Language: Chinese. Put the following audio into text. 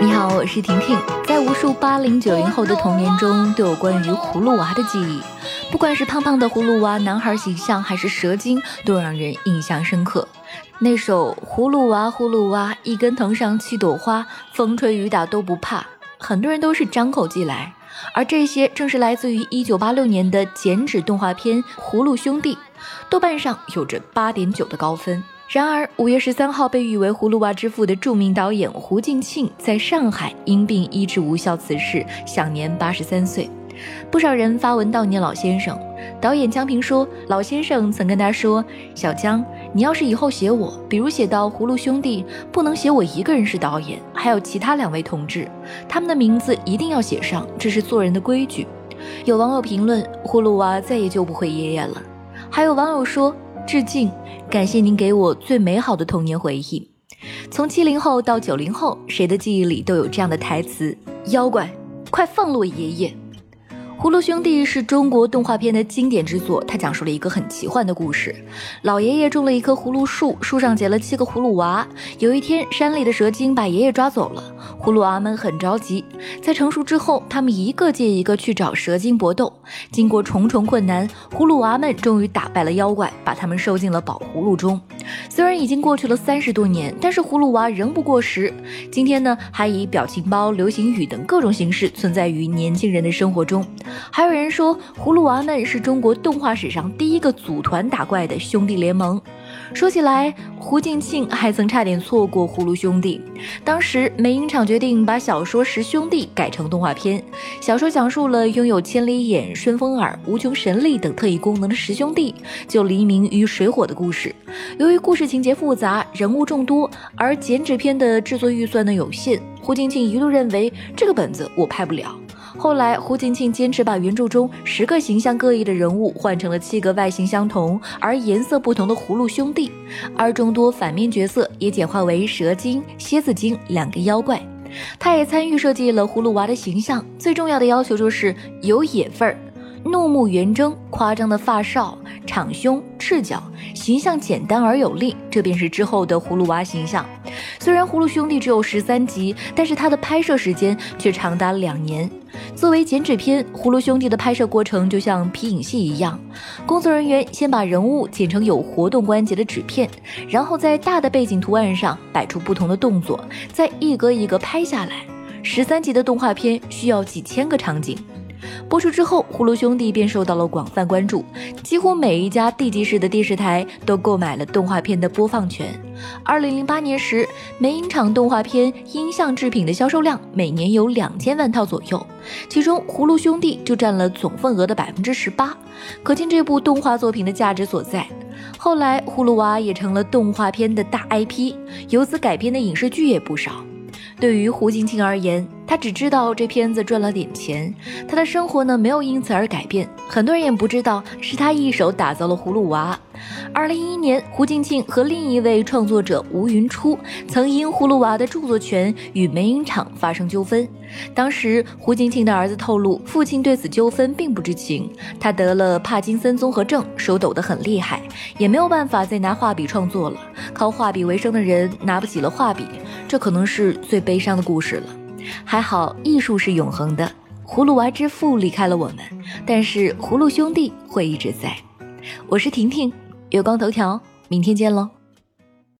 你好，我是婷婷。在无数八零九零后的童年中，都有关于葫芦娃的记忆。不管是胖胖的葫芦娃男孩形象，还是蛇精，都让人印象深刻。那首《葫芦娃葫芦娃，一根藤上七朵花，风吹雨打都不怕》，很多人都是张口即来。而这些正是来自于一九八六年的剪纸动画片《葫芦兄弟》，豆瓣上有着八点九的高分。然而，五月十三号被誉为“葫芦娃之父”的著名导演胡静庆在上海因病医治无效辞世，享年八十三岁。不少人发文悼念老先生。导演江平说：“老先生曾跟他说，小江，你要是以后写我，比如写到《葫芦兄弟》，不能写我一个人是导演，还有其他两位同志，他们的名字一定要写上，这是做人的规矩。”有网友评论：“葫芦娃再也救不回爷爷了。”还有网友说。致敬，感谢您给我最美好的童年回忆。从七零后到九零后，谁的记忆里都有这样的台词：“妖怪，快放了我爷爷！”《葫芦兄弟》是中国动画片的经典之作，它讲述了一个很奇幻的故事。老爷爷种了一棵葫芦树，树上结了七个葫芦娃。有一天，山里的蛇精把爷爷抓走了，葫芦娃们很着急。在成熟之后，他们一个接一个去找蛇精搏斗。经过重重困难，葫芦娃们终于打败了妖怪，把他们收进了宝葫芦中。虽然已经过去了三十多年，但是葫芦娃仍不过时。今天呢，还以表情包、流行语等各种形式存在于年轻人的生活中。还有人说，葫芦娃们是中国动画史上第一个组团打怪的兄弟联盟。说起来，胡静庆还曾差点错过《葫芦兄弟》。当时，美影厂决定把小说《十兄弟》改成动画片。小说讲述了拥有千里眼、顺风耳、无穷神力等特异功能的十兄弟救黎明于水火的故事。由于故事情节复杂，人物众多，而剪纸片的制作预算呢有限，胡静庆一度认为这个本子我拍不了。后来，胡锦庆坚持把原著中十个形象各异的人物换成了七个外形相同而颜色不同的葫芦兄弟，而众多反面角色也简化为蛇精、蝎子精两个妖怪。他也参与设计了葫芦娃的形象，最重要的要求就是有野味儿。怒目圆睁，夸张的发梢，敞胸赤脚，形象简单而有力，这便是之后的葫芦娃形象。虽然《葫芦兄弟》只有十三集，但是它的拍摄时间却长达两年。作为剪纸片，《葫芦兄弟》的拍摄过程就像皮影戏一样，工作人员先把人物剪成有活动关节的纸片，然后在大的背景图案上摆出不同的动作，再一格一格拍下来。十三集的动画片需要几千个场景。播出之后，《葫芦兄弟》便受到了广泛关注，几乎每一家地级市的电视台都购买了动画片的播放权。二零零八年时，美影厂动画片音像制品的销售量每年有两千万套左右，其中《葫芦兄弟》就占了总份额的百分之十八，可见这部动画作品的价值所在。后来，葫芦娃也成了动画片的大 IP，由此改编的影视剧也不少。对于胡静庆而言，她只知道这片子赚了点钱，她的生活呢没有因此而改变。很多人也不知道是他一手打造了葫芦娃。二零一一年，胡静庆和另一位创作者吴云初曾因葫芦娃的著作权与美影厂发生纠纷。当时，胡静庆的儿子透露，父亲对此纠纷并不知情。他得了帕金森综合症，手抖得很厉害，也没有办法再拿画笔创作了。靠画笔为生的人拿不起了画笔。这可能是最悲伤的故事了，还好艺术是永恒的。葫芦娃之父离开了我们，但是葫芦兄弟会一直在。我是婷婷，月光头条，明天见喽。